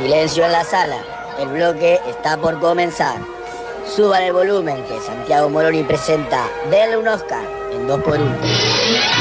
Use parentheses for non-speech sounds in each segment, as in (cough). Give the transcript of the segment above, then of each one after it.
Silencio en la sala. El bloque está por comenzar. Suban el volumen que Santiago Moroni presenta Denle un Oscar en 2x1.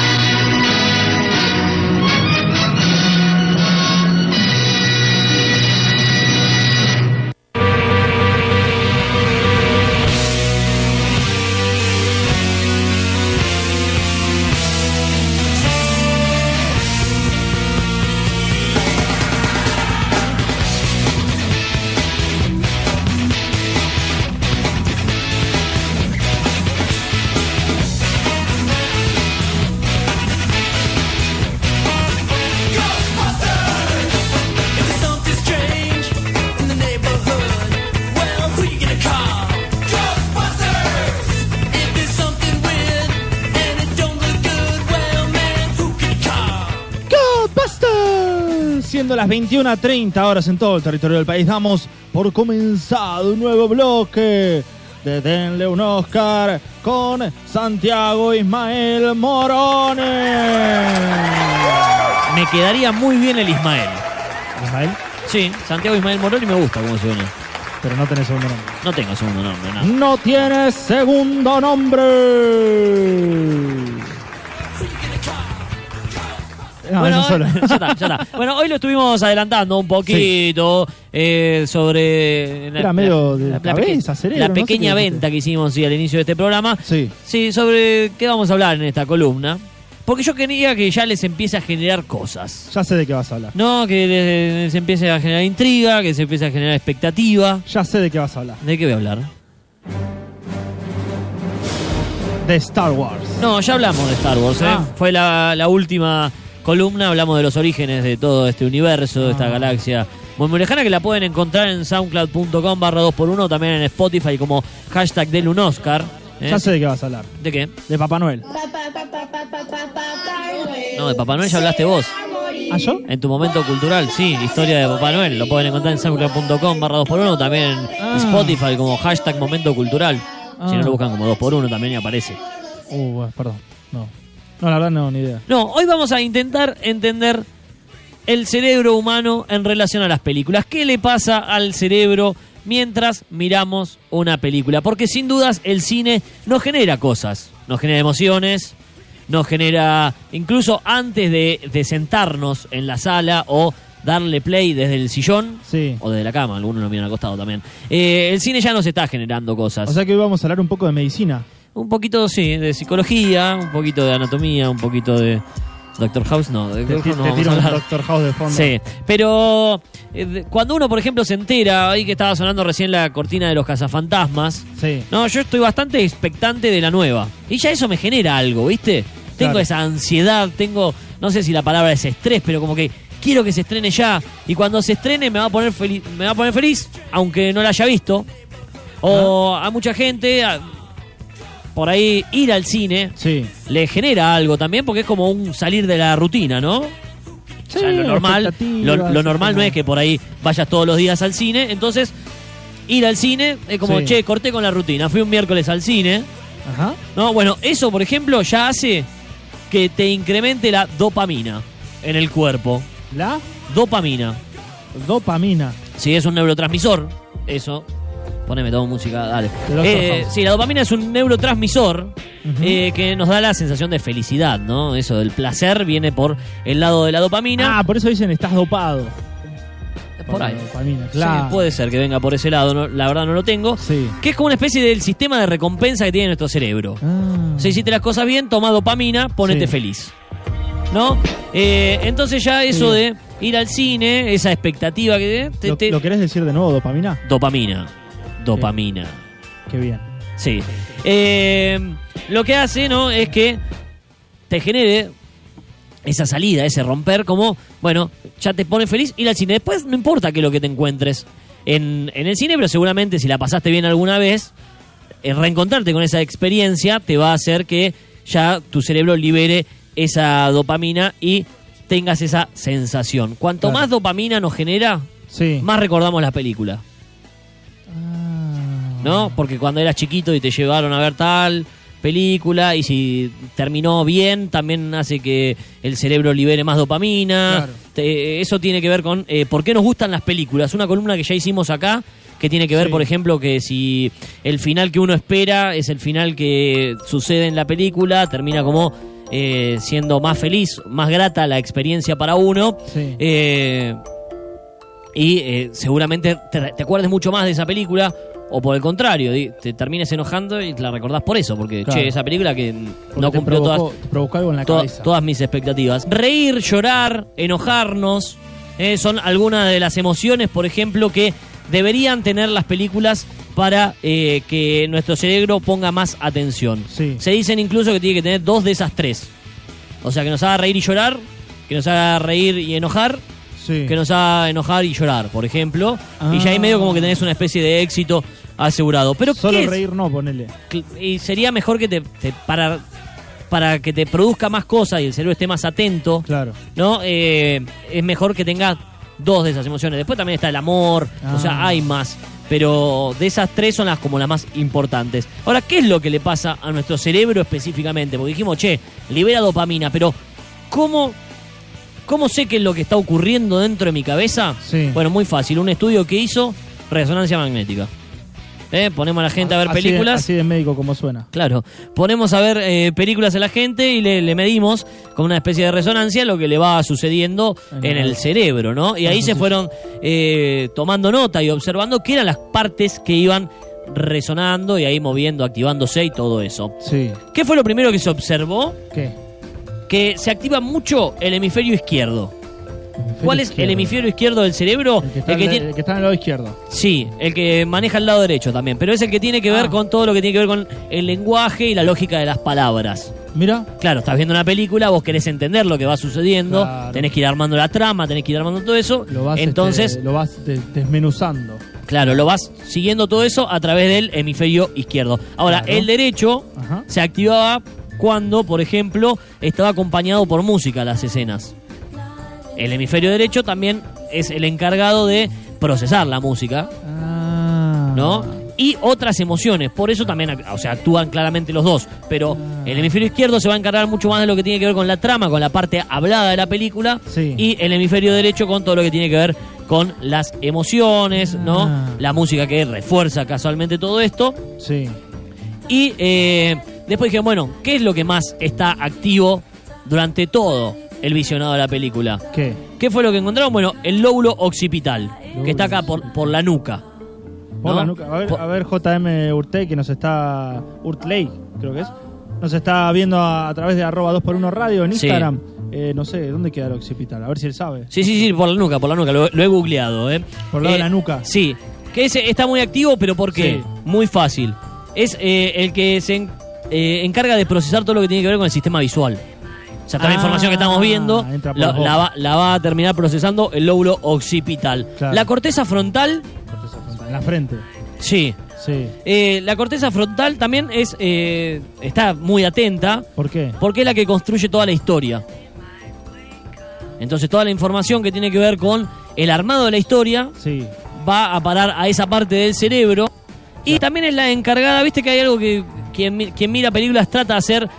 Siendo las 21 a 30 horas en todo el territorio del país, damos por comenzado un nuevo bloque de Denle un Oscar con Santiago Ismael Morones. Me quedaría muy bien el Ismael. Ismael, Sí, Santiago Ismael Morón y me gusta cómo suena. pero no tenés segundo nombre. No tengo segundo nombre, no. No tienes segundo nombre. No, bueno, eso solo. (laughs) ya está, ya está. Bueno, hoy lo estuvimos adelantando un poquito eh, sobre Era medio de cabeza, cerebro, la no sé pequeña venta que hicimos sí, al inicio de este programa. Sí. Sí, sobre qué vamos a hablar en esta columna. Porque yo quería que ya les empiece a generar cosas. Ya sé de qué vas a hablar. No, que les, les empiece a generar intriga, que se empiece a generar expectativa. Ya sé de qué vas a hablar. ¿De qué voy a hablar? De Star Wars. No, ya hablamos de Star Wars, ¿eh? Ah. Fue la, la última columna, hablamos de los orígenes de todo este universo, de esta Ah. galaxia muy, muy lejana, que la pueden encontrar en soundcloud.com barra 2x1, también en Spotify como hashtag del un Oscar. ¿eh? Ya sé de qué vas a hablar. ¿De qué? De Papá Noel. No, de Papá Noel ya hablaste vos. ¿Ah, yo? En tu momento cultural, sí, historia de Papá Noel. Lo pueden encontrar en soundcloud.com barra 2x1, también en Ah. Spotify como hashtag momento cultural. Si no Ah. lo buscan como 2x1 también aparece. Uh, perdón. No. No, la verdad no, ni idea. No, hoy vamos a intentar entender el cerebro humano en relación a las películas. ¿Qué le pasa al cerebro mientras miramos una película? Porque sin dudas el cine nos genera cosas, nos genera emociones, nos genera, incluso antes de, de sentarnos en la sala o darle play desde el sillón Sí. o desde la cama, algunos lo miran acostado también. Eh, el cine ya nos está generando cosas. O sea que hoy vamos a hablar un poco de medicina. Un poquito, sí, de psicología, un poquito de anatomía, un poquito de Doctor House, no, de Te, Doctor te- House no te vamos tiro a hablar. Doctor House de fondo. Sí, pero eh, cuando uno, por ejemplo, se entera, ahí que estaba sonando recién la cortina de los cazafantasmas, Sí. no, yo estoy bastante expectante de la nueva. Y ya eso me genera algo, ¿viste? Tengo Claro. esa ansiedad, tengo, no sé si la palabra es estrés, pero como que quiero que se estrene ya. Y cuando se estrene me va a poner feliz, me va a poner feliz, aunque no la haya visto. O a mucha gente, a- por ahí ir al cine, Sí. le genera algo también porque es como un salir de la rutina, ¿no? Sí, O sea, lo normal, lo, normal no es que por ahí vayas todos los días al cine, entonces ir al cine es como, Sí. che, corté con la rutina, fui un miércoles al cine, Ajá. ¿no? Bueno, eso por ejemplo ya hace que te incremente la dopamina en el cuerpo. La Dopamina. dopamina. Si es un neurotransmisor, eso. Poneme toda música, dale. Eh, sí, la dopamina es un neurotransmisor eh, que nos da la sensación de felicidad, ¿no? Eso del placer viene por el lado de la dopamina. Ah, por eso dicen estás dopado. por ahí. Dopamina, Sí, puede ser que venga por ese lado, no- la verdad no lo tengo. Sí. Que es como una especie del sistema de recompensa que tiene nuestro cerebro. Ah. Si hiciste las cosas bien, toma dopamina, ponete Sí. feliz. ¿No? Eh, entonces ya eso Sí. de ir al cine, esa expectativa que te, ¿Lo, te- lo querés decir de nuevo, dopamina? Dopamina. Dopamina. Qué bien. Sí. Eh, lo que hace, ¿no? Es que te genere esa salida, ese romper, como, bueno, ya te pone feliz ir al cine. Después no importa qué es lo que te encuentres en, en el cine, pero seguramente si la pasaste bien alguna vez, eh, reencontrarte con esa experiencia te va a hacer que ya tu cerebro libere esa dopamina y tengas esa sensación. Cuanto Claro. más dopamina nos genera, Sí. más recordamos la película. ¿No? Porque cuando eras chiquito y te llevaron a ver tal, película y si terminó bien, también hace que el cerebro libere más dopamina. Claro. Te- eso tiene que ver con eh, por qué nos gustan las películas. Una columna que ya hicimos acá que tiene que ver, Sí. por ejemplo, que si el final que uno espera es el final que sucede en la película, termina como eh, siendo más feliz, más grata la experiencia para uno. Sí. Eh, y eh, seguramente te, te acuerdes mucho más de esa película. O por el contrario, te termines enojando y la recordás por eso, porque Claro. che, esa película que Porque no te cumplió provocó, todas, te provocó algo en la to- cabeza. todas mis expectativas. Reír, llorar, enojarnos, eh, son algunas de las emociones, por ejemplo, que deberían tener las películas para eh, que nuestro cerebro ponga más atención. Sí. Se dicen incluso que tiene que tener dos de esas tres. O sea, que nos haga reír y llorar, que nos haga reír y enojar, Sí. que nos haga enojar y llorar, por ejemplo. Y ya ahí Ah. medio como que tenés una especie de éxito asegurado. Pero Solo reír no, ponele. Y sería mejor que te, te- para para que te produzca más cosas y el cerebro esté más atento Claro. no Eh, es mejor que tengas dos de esas emociones después también está el amor o Ah. sea hay más pero de esas tres son las como las más importantes ahora qué es lo que le pasa a nuestro cerebro específicamente porque dijimos che libera dopamina pero cómo cómo sé qué es lo que está ocurriendo dentro de mi cabeza Sí. bueno muy fácil un estudio que hizo resonancia magnética ¿Eh? ponemos a la gente a ver Así de- películas así de médico como suena. Claro, ponemos a ver eh, películas a la gente y le, le medimos con una especie de resonancia lo que le va sucediendo En en el- cerebro, ¿no? Y ahí se fueron eh, tomando nota y observando qué eran las partes que iban resonando y ahí moviendo, activándose y todo eso. Sí. ¿Qué fue lo primero que se observó? ¿Qué? Que se activa mucho el hemisferio izquierdo. ¿Cuál es el hemisferio izquierdo del cerebro? El que, está El que en tiene- el que está en el lado izquierdo. Sí, el que maneja el lado derecho también, pero es el que tiene que ver Ah. con todo lo que tiene que ver con el lenguaje y la lógica de las palabras. Mira. Claro, estás viendo una película, vos querés entender lo que va sucediendo, Claro. tenés que ir armando la trama, tenés que ir armando todo eso. Lo vas, Entonces, este, lo vas de- desmenuzando. claro, lo vas siguiendo todo eso a través del hemisferio izquierdo. Ahora, Claro. el derecho Ajá. se activaba cuando, por ejemplo, estaba acompañado por música las escenas. El hemisferio derecho también es el encargado de procesar la música, Ah. ¿no? Y otras emociones, por eso también, o sea, actúan claramente los dos, pero el hemisferio izquierdo se va a encargar mucho más de lo que tiene que ver con la trama, con la parte hablada de la película, Sí. y el hemisferio derecho con todo lo que tiene que ver con las emociones, ¿no? Ah. La música que refuerza casualmente todo esto. Sí. Y eh, después dije, bueno, ¿qué es lo que más está activo durante todo el visionado de la película? ¿Qué? ¿Qué fue lo que encontraron? Bueno, el lóbulo occipital, que está acá por, por la nuca. Por ¿no? la nuca. A ver, Por- a ver, JM Urtey, que nos está. Urtley, creo que es. Nos está viendo a, a través de arroba 2x1 radio en Sí. Instagram. Eh, no sé, ¿dónde queda el occipital? A ver si él sabe. Sí, sí, sí, por la nuca, por la nuca, lo, lo he googleado, ¿eh? Por lado Eh, de la nuca. Sí, que ese está muy activo, pero ¿por qué? Sí. Muy fácil. Es eh, el que se en- eh, encarga de procesar todo lo que tiene que ver con el sistema visual. O sea, toda la Ah, información que estamos viendo entra por la, va, la va a terminar procesando el lóbulo occipital. Claro. La corteza frontal, Corteza frontal, En la frente. sí. Sí. Eh, la corteza frontal también es eh, está muy atenta ¿Por qué? porque es la que construye toda la historia. Entonces toda la información que tiene que ver con el armado de la historia Sí. va a parar a esa parte del cerebro. Y también es la encargada, viste que hay algo que quien, quien mira películas trata de hacer,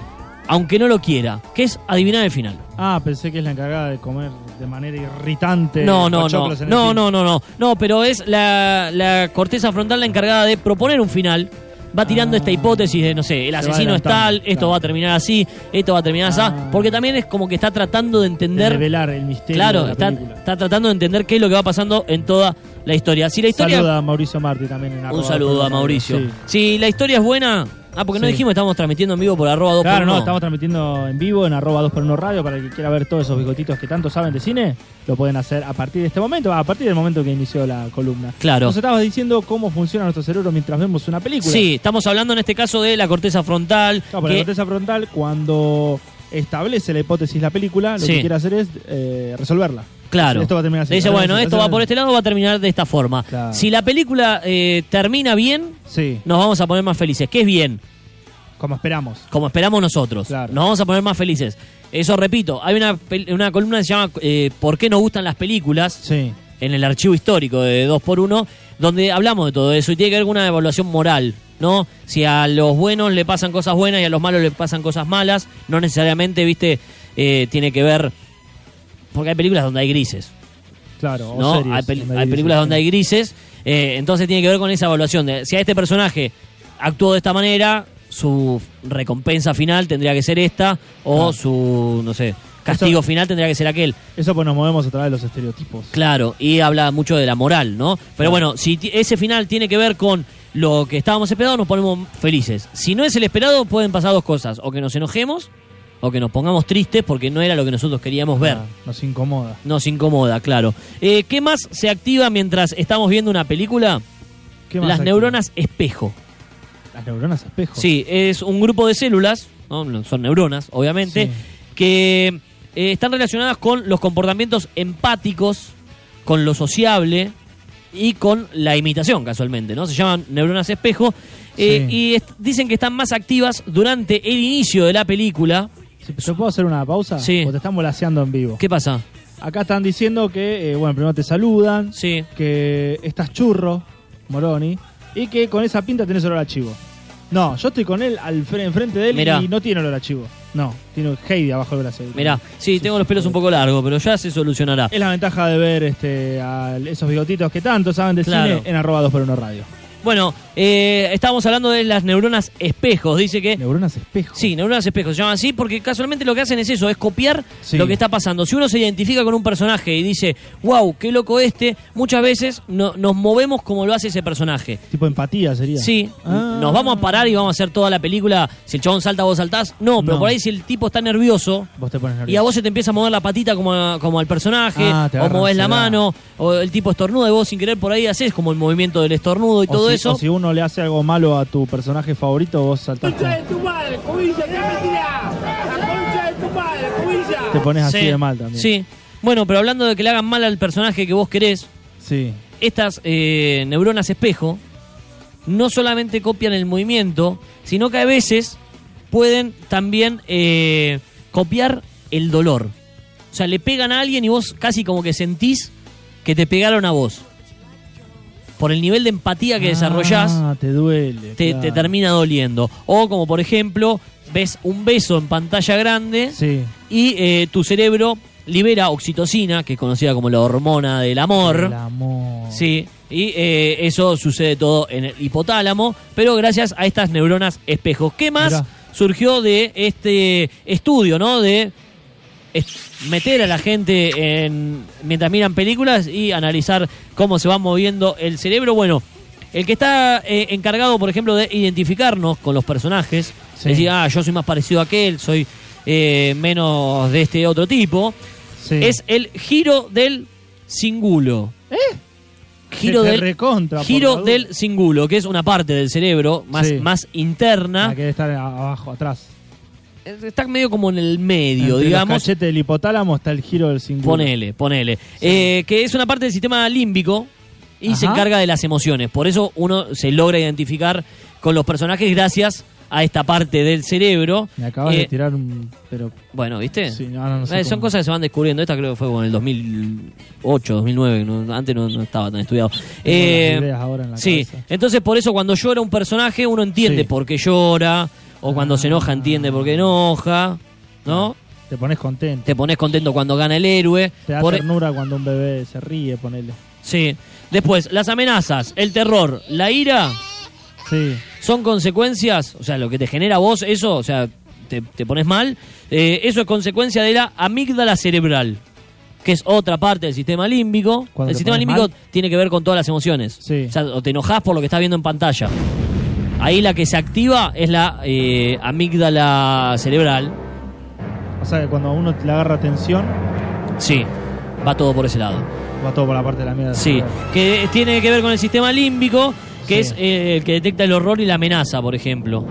aunque no lo quiera, que es adivinar el final. Ah, pensé que es la encargada de comer de manera irritante. No, no, no, no, no, no, no, no, pero es la, la corteza frontal la encargada de proponer un final. Va tirando Ah. esta hipótesis de, no sé, el asesino es tal, esto claro. va a terminar así, esto va a terminar así, Ah. porque también es como que está tratando de De entender revelar el misterio Claro, de la está, tratando de entender qué es lo que va pasando en toda la historia. Si la historia. Saluda a Mauricio Marti también en un saludo a 2x1 Mauricio. Sí. Si la historia es buena. Ah, porque no Sí. dijimos, estamos transmitiendo en vivo por arroba 2 Claro, no, estamos transmitiendo en vivo en arroba 2x1 radio para el que quiera ver todos esos bigotitos que tanto saben de cine, lo pueden hacer a partir de este momento, a partir del momento que inició la columna. Claro. Nos estabas diciendo cómo funciona nuestro cerebro mientras vemos una película. Sí, estamos hablando en este caso de la corteza frontal. Claro, que- la corteza frontal, cuando establece la hipótesis la película, lo Sí. que quiere hacer es eh, resolverla. Claro. Esto va a terminar así. Le dice, bueno, esto va por este lado, va a terminar de esta forma. Claro. Si la película eh, termina bien, Sí, nos vamos a poner más felices. ¿Qué es bien? como esperamos. Como esperamos nosotros. Claro. Nos vamos a poner más felices. Eso repito, hay una, pel- una columna que se llama eh, ¿Por qué nos gustan las películas? Sí. en el archivo histórico de 2x1, donde hablamos de todo eso y tiene que con una evaluación moral, ¿no? Si a los buenos le pasan cosas buenas y a los malos le pasan cosas malas, no necesariamente, viste, eh, tiene que ver. Porque hay películas donde hay grises, Claro, o ¿no? series hay, pel- donde hay grises, películas donde hay grises, eh, entonces tiene que ver con esa evaluación. De, si a este personaje actuó de esta manera, su recompensa final tendría que ser esta, o su, no sé, castigo final tendría que ser aquel. Eso pues nos movemos a través de los estereotipos. Claro, y habla mucho de la moral, ¿no? Pero Claro. bueno, si ese final tiene que ver con lo que estábamos esperando, nos ponemos felices. Si no es el esperado, pueden pasar dos cosas. O que nos enojemos, o que nos pongamos tristes porque no era lo que nosotros queríamos ver. Ah, nos incomoda. Nos incomoda, claro. Eh, ¿Qué más se activa mientras estamos viendo una película? ¿Qué más Las activa? neuronas espejo. Las neuronas espejo. Sí, es un grupo de células, son neuronas, obviamente, Sí. que eh, están relacionadas con los comportamientos empáticos, con lo sociable y con la imitación, casualmente, ¿no? Se llaman neuronas espejo eh, Sí. y dicen que están más activas durante el inicio de la película. ¿Yo puedo hacer una pausa? Sí. O te están volaseando en vivo. ¿Qué pasa? Acá están diciendo que, eh, bueno, primero te saludan, Sí. que estás churro, Moroni, y que con esa pinta tenés olor a chivo. No, yo estoy con él al fre- enfrente de él Mirá. y no tiene olor a chivo. No, tiene Heidi abajo del brazo. Mirá, sí, tengo los pelos un poco largos, pero ya se solucionará. Es la ventaja de ver este, a esos bigotitos que tanto saben de Claro. cine en arroba 2 por 1 radio. Bueno, eh, estábamos hablando de las neuronas espejos. Dice que Neuronas espejo. Sí, neuronas espejos se llaman así porque casualmente lo que hacen es eso, es copiar Sí. lo que está pasando. Si uno se identifica con un personaje y dice, wow, qué loco este, muchas veces no- nos movemos como lo hace ese personaje. Tipo empatía sería. Sí, Ah. nos vamos a parar y vamos a hacer toda la película. Si el chabón salta, vos saltás. No, pero No. por ahí si el tipo está nervioso Vos te pones nervioso. y a vos se te empieza a mover la patita como, a- como al personaje, Ah, o movés la mano, o el tipo estornuda y vos sin querer por ahí haces como el movimiento del estornudo y O todo si, eso. o si uno le hace algo malo a tu personaje favorito, vos saltás. concha de tu madre, cubilla, ¿qué me tirás? La concha de tu madre, cubilla. Te pones así Sí, de mal también. Sí. Bueno, pero hablando de que le hagan mal al personaje que vos querés, Sí. estas eh, neuronas espejo no solamente copian el movimiento, sino que a veces pueden también eh, copiar el dolor. O sea, le pegan a alguien y vos casi como que sentís que te pegaron a vos. Por el nivel de empatía que desarrollás, Ah, te duele. te, claro. te termina doliendo. O como por ejemplo, ves un beso en pantalla grande Sí. y eh, tu cerebro libera oxitocina, que es conocida como la hormona del amor. El amor. Sí, y eh, eso sucede todo en el hipotálamo, pero gracias a estas neuronas espejos. ¿Qué más Mirá. surgió de este estudio, no? De es- meter a la gente en, mientras miran películas y analizar cómo se va moviendo el cerebro. Bueno, el que está eh, encargado, por ejemplo, de identificarnos con los personajes, Sí. decir, ah, yo soy más parecido a aquel, soy eh, menos de este otro tipo, Sí. es el giro del cingulo. Giro Que te del, recontra, giro la del cingulo, que es una parte del cerebro más, Sí. más interna. Ah, que debe estar abajo, atrás. Está medio como en el medio, Entre digamos. Cachetes del hipotálamo está el giro del cinturón. Ponele, ponele. Eh, que es una parte del sistema límbico y se encarga de las emociones. Por eso uno se logra identificar con los personajes gracias a esta parte del cerebro. Me acabas Eh, de tirar un. Pero. Bueno, ¿viste? Sí, no, no, no sé Eh, son cómo. cosas que se van descubriendo. Esta creo que fue en el 2008, 2009. no- antes no, estaba tan estudiado. Eh, las ideas ahora en la sí, cabeza. entonces por eso cuando llora un personaje uno entiende Sí. por qué llora. O cuando se enoja entiende por qué enoja. ¿No? Te pones contento. Te pones contento cuando gana el héroe. Te da Por- e- ternura cuando un bebé se ríe, ponele. Sí. Después, las amenazas, el terror, la ira, Sí. son consecuencias, o sea, lo que te genera vos eso, o sea, te, te pones mal, eh, eso es consecuencia de la amígdala cerebral, que es otra parte del sistema límbico. Cuando el te sistema límbico mal. tiene que ver con todas las emociones. Sí. O sea, o te enojás por lo que estás viendo en pantalla. Ahí la que se activa es la eh, amígdala cerebral. O sea que cuando uno le agarra tensión, Sí, va todo por ese lado. va todo por la parte de la mierda. Sí, que tiene que ver con el sistema límbico, que Sí. es eh, el que detecta el horror y la amenaza, por ejemplo.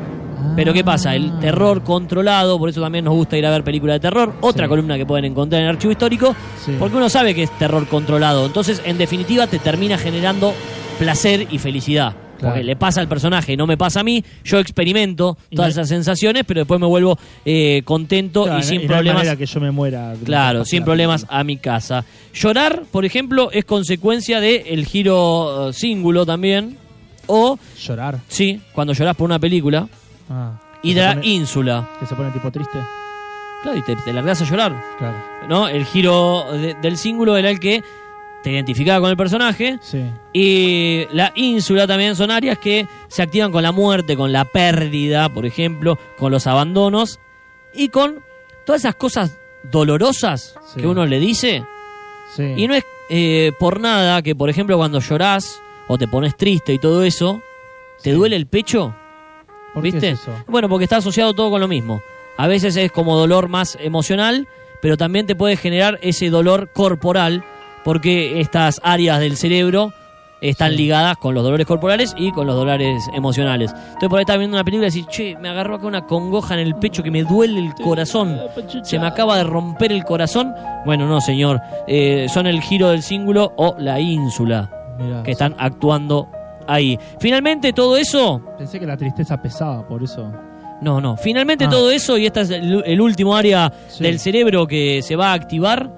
Pero ¿qué pasa? El Ah. terror controlado, por eso también nos gusta ir a ver películas de terror. Otra Sí. columna que pueden encontrar en el archivo histórico, Sí. porque uno sabe que es terror controlado. Entonces, en definitiva, te termina generando placer y felicidad. Claro. Porque le pasa al personaje y no me pasa a mí. Yo experimento todas no- esas sensaciones, pero después me vuelvo eh, contento Claro, y sin no problemas. manera que yo me muera. Claro, sin problemas a mi casa. Llorar, por ejemplo, es consecuencia del el giro eh, cíngulo también. O, Llorar. sí, cuando llorás por una película. Ah, Y de la ínsula. Que se pone tipo triste. Claro, y te, te largás a llorar. Claro. ¿No? El giro de- del cíngulo era el que te identificaba con el personaje. Sí. Y la ínsula también son áreas que se activan con la muerte, con la pérdida, por ejemplo, con los abandonos y con todas esas cosas dolorosas Sí. que uno le dice. Sí. Y no es eh, por nada que, por ejemplo, cuando llorás o te pones triste y todo eso, ¿te duele el pecho? ¿Por qué ¿Viste? es eso? Bueno, porque está asociado todo con lo mismo. A veces es como dolor más emocional, pero también te puede generar ese dolor corporal, porque estas áreas del cerebro están Sí. ligadas con los dolores corporales y con los dolores emocionales. Entonces por ahí estás viendo una película y decís, che, me agarró acá una congoja en el pecho que me duele el corazón. Se me acaba de romper el corazón. Bueno, no, señor. Eh, son el giro del cíngulo o la ínsula Mirá, que están actuando ahí. Finalmente todo eso Pensé que la tristeza pesaba, por eso. no, no. Finalmente Ah. todo eso, y este es el, el último área Sí. del cerebro que se va a activar,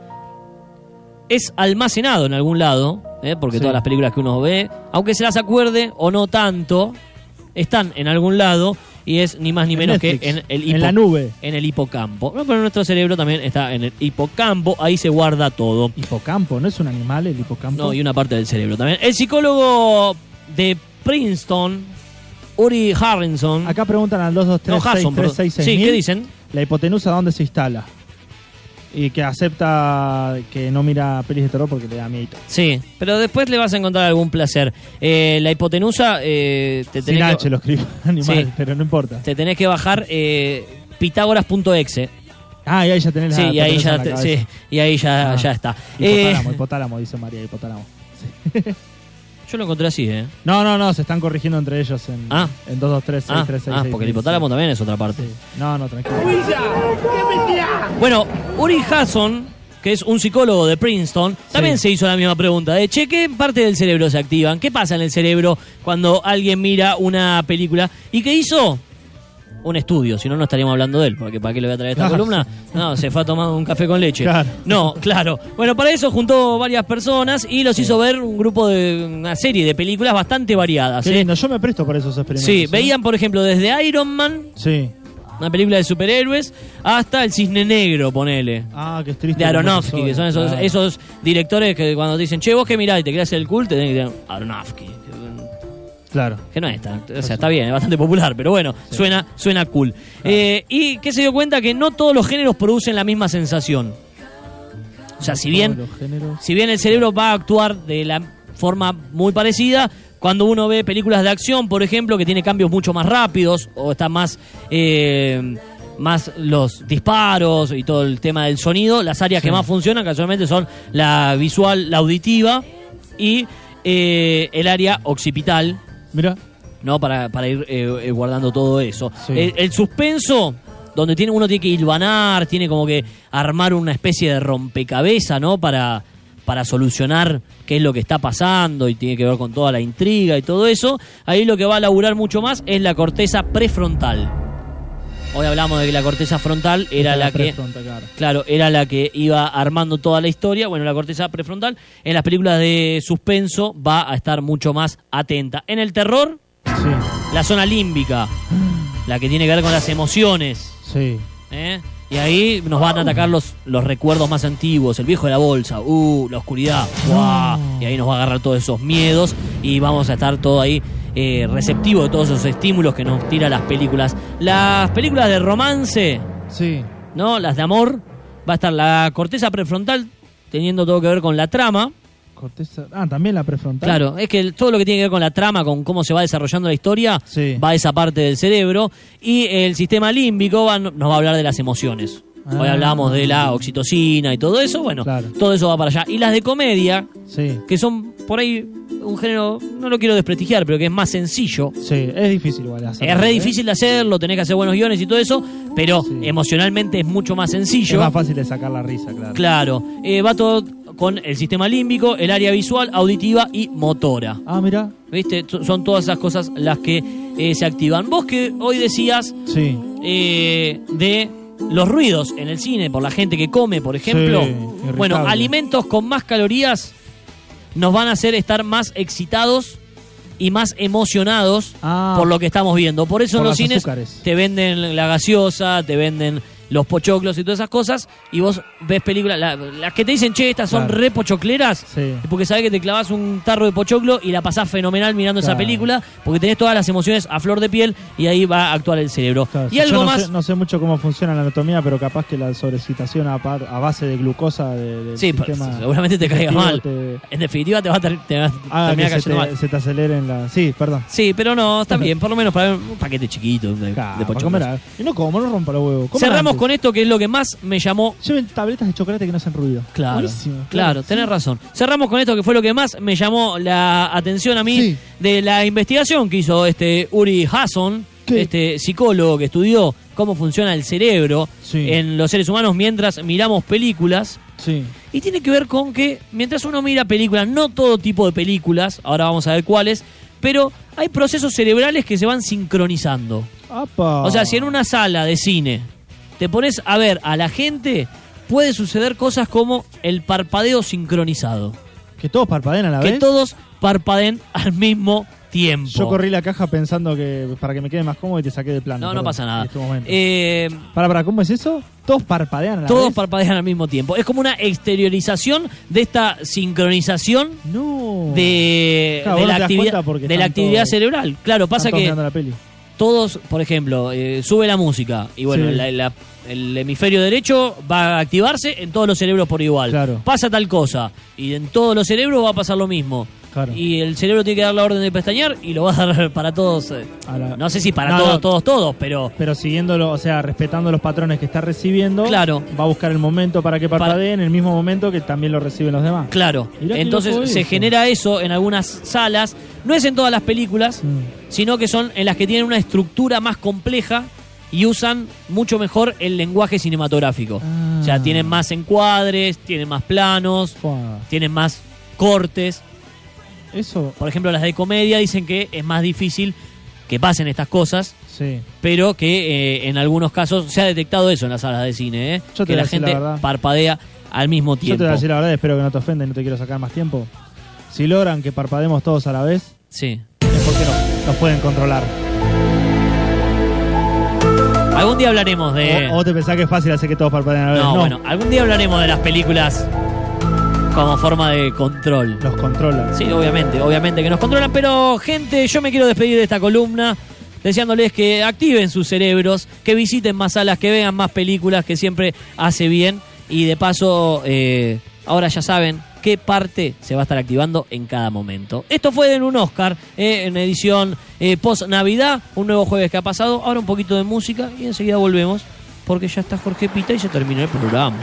es almacenado en algún lado, ¿eh? porque Sí. todas las películas que uno ve, aunque se las acuerde o no tanto, están en algún lado y es ni más ni En menos Netflix, que en el, en la nube. en el hipocampo. No, pero nuestro cerebro también está en el hipocampo, ahí se guarda todo. Hipocampo, ¿no es un animal el hipocampo? No, y una parte del cerebro también. El psicólogo de Princeton, Uri Harrison. Acá preguntan al no, Hasson, perdón. 223-636-6000. Sí, ¿qué dicen? La hipotenusa, ¿dónde se instala? Y que acepta que no mira pelis de terror porque le da miedo. Sí, pero después le vas a encontrar algún placer. Eh, la hipotenusa, eh, te, Sin tenés H que, lo escribo (laughs) animal, Sí. pero no importa. te tenés que bajar eh, pitágoras.exe. Ah, y ahí ya tenés Sí, la y ahí ya, te- sí, y ahí ya, Ah. ya está. Eh, Hipotálamo, hipotálamo, dice María, hipotálamo. (laughs) yo lo encontré así, ¿eh? No, no, no, se están corrigiendo entre ellos en, Ah. en 2, 2, 3, 6, Ah, 3, 6, ah, porque el hipotálamo también es otra parte. No, no, tranquilo. Bueno, Uri Hasson, que es un psicólogo de Princeton, también se hizo la misma pregunta. De, che, ¿qué parte del cerebro se activan? ¿Qué pasa en el cerebro cuando alguien mira una película? ¿Y qué hizo? Un estudio, si no, no estaríamos hablando de él, porque ¿para qué le voy a traer esta Claro. columna? No, se fue a tomar un café con leche. Claro. No, claro. Bueno, para eso juntó varias personas y los hizo ver un grupo de una serie de películas bastante variadas. Qué ¿eh? lindo, yo me presto para esos experimentos. Sí, ¿eh? veían, por ejemplo, desde Iron Man, Sí. una película de superhéroes, hasta El Cisne Negro, ponele Ah, qué triste. de Aronofsky, que son esos, Claro. esos directores que cuando dicen, che, vos que mirás y te hacer el culto, te tienen que decir Aronofsky. Claro. Que no es tan, o sea, está bien, es bastante popular, pero bueno, suena, suena cool. Eh, y que se dio cuenta que no todos los géneros producen la misma sensación. O sea, si bien, si bien el cerebro va a actuar de la forma muy parecida, cuando uno ve películas de acción, por ejemplo, que tiene cambios mucho más rápidos o está más eh, más los disparos y todo el tema del sonido, las áreas Sí. que más funcionan casualmente son la visual, la auditiva y eh, el área occipital, Mira. ¿no? Para, para ir eh, eh, guardando todo eso. Sí. El, el suspenso, donde tiene, uno tiene que hilvanar, tiene como que armar una especie de rompecabezas, ¿no? Para, para solucionar qué es lo que está pasando y tiene que ver con toda la intriga y todo eso. Ahí lo que va a laburar mucho más es la corteza prefrontal. Hoy hablamos de que la corteza frontal era la que claro. Claro, era la que iba armando toda la historia. Bueno, la corteza prefrontal en las películas de suspenso va a estar mucho más atenta. En el terror, Sí, la zona límbica, la que tiene que ver con las emociones. sí. ¿eh? Y ahí nos van a atacar los, los recuerdos más antiguos, el viejo de la bolsa, uh, la oscuridad, ¡guau! y ahí nos va a agarrar todos esos miedos y vamos a estar todo ahí eh, receptivo de todos esos estímulos que nos tira las películas. Las películas de romance, Sí. ¿no? Las de amor, va a estar la corteza prefrontal teniendo todo que ver con la trama. Corteza. Ah, también la prefrontal. Claro, es que todo lo que tiene que ver con la trama, con cómo se va desarrollando la historia, Sí. va a esa parte del cerebro. Y el sistema límbico va- nos va a hablar de las emociones. Hoy Ah. hablamos de la oxitocina y todo eso. Bueno, Claro. todo eso va para allá. Y las de comedia, Sí. que son por ahí un género, no lo quiero desprestigiar, pero que es más sencillo. Sí, es difícil igual hacerlo. Es re ¿eh? difícil de hacerlo, tenés que hacer buenos guiones y todo eso, pero Sí. emocionalmente es mucho más Es sencillo. más fácil de sacar la risa, claro. Claro, eh, va todo con el sistema límbico, el área visual, auditiva y motora. Ah, mira. ¿Viste? Son todas esas cosas las que eh, se activan. Vos que hoy decías Sí. de los ruidos en el cine por la gente que come, por ejemplo. Sí, bueno, alimentos con más calorías nos van a hacer estar más excitados y más emocionados Ah. por lo que estamos viendo. Por eso Por en los los cines azúcares. te venden la gaseosa, te venden los pochoclos y todas esas cosas, y vos ves películas, la- las que te dicen, che, estas son Claro. re pochocleras, Sí. porque sabés que te clavas un tarro de pochoclo y la pasás fenomenal mirando esa Claro. película, porque tenés todas las emociones a flor de piel y ahí va a actuar el cerebro. Claro, y algo no más... Sé, no sé mucho cómo funciona la anatomía, pero capaz que la sobrecitación a, par- a base de glucosa de, del Sí, pues, sistema seguramente te caiga digestivo mal. te- En definitiva te va a, ter- te va a haga terminar que se cayendo te, mal. se te aceleren la... Sí, perdón. Sí, pero no, está bien, por lo menos para un paquete chiquito de, Claro, de para pochoclos. comer algo. Y no como, no rompa los huevos. coman Cerramos antes. Con esto que es lo que más me llamó Lleven tabletas de chocolate que no hacen ruido. Claro, Buenísimo, claro, tenés razón. Cerramos con esto que fue lo que más me llamó la atención a mí Sí. de la investigación que hizo este Uri Hasson, ¿Qué? este psicólogo que estudió cómo funciona el cerebro Sí. en los seres humanos mientras miramos películas. Sí. Y tiene que ver con que mientras uno mira películas, no todo tipo de películas, ahora vamos a ver cuáles, pero hay procesos cerebrales que se van sincronizando. Apa. O sea, si en una sala de cine te pones a ver a la gente, puede suceder cosas como el parpadeo sincronizado. Que todos parpadeen a la Que vez. todos parpadeen al mismo tiempo. Yo corrí la caja pensando que para que me quede más cómodo y te saqué de plano. No, no pasa nada. en este. Eh, Para, para, ¿cómo es eso? Todos parpadean a la todos vez. parpadean al mismo tiempo. Es como una exteriorización de esta sincronización no. de, Claro, de la actividad, de la actividad todos- cerebral. Claro, pasa que mirando la peli. todos, por ejemplo, eh, sube la música y bueno, Sí. la- la- el hemisferio derecho va a activarse en todos los cerebros por igual. Claro. Pasa tal cosa y en todos los cerebros va a pasar lo mismo. Claro. Y el cerebro tiene que dar la orden de pestañear y lo va a dar (laughs) para todos. eh, la- No sé si para No, todos, no. todos, todos, pero Pero siguiéndolo, o sea, respetando los patrones que está recibiendo, Claro. va a buscar el momento para que parpadee en el mismo momento que también lo reciben los demás. claro. Entonces se genera eso en algunas salas. No es en todas las películas, Mm. sino que son en las que tienen una estructura más compleja y usan mucho mejor el lenguaje cinematográfico. Ah. O sea, tienen más encuadres, tienen más planos, Fua. tienen más cortes. Eso, Por ejemplo, las de comedia dicen que es más difícil que pasen estas cosas, sí. pero que eh, en algunos casos se ha detectado eso en las salas de cine, ¿eh? Yo te que la gente parpadea al mismo Yo te tiempo. voy a decir la verdad, espero que no te ofenda y no te quiero sacar más tiempo. Si logran que parpademos todos a la vez, Sí. es porque no, nos pueden controlar. Algún día hablaremos de... O, o te pensás que es fácil hacer que todos parpadeen a la vez. no, No, bueno, algún día hablaremos de las películas como forma de control. los controlan. Sí, obviamente, obviamente que nos controlan, pero gente, yo me quiero despedir de esta columna deseándoles que activen sus cerebros, que visiten más salas, que vean más películas, que siempre hace bien y de paso, eh, ahora ya saben qué parte se va a estar activando en cada momento. Esto fue en un Oscar, eh, en edición eh, post Navidad, un nuevo jueves que ha pasado, ahora un poquito de música y enseguida volvemos porque ya está Jorge Pita y se terminó el programa.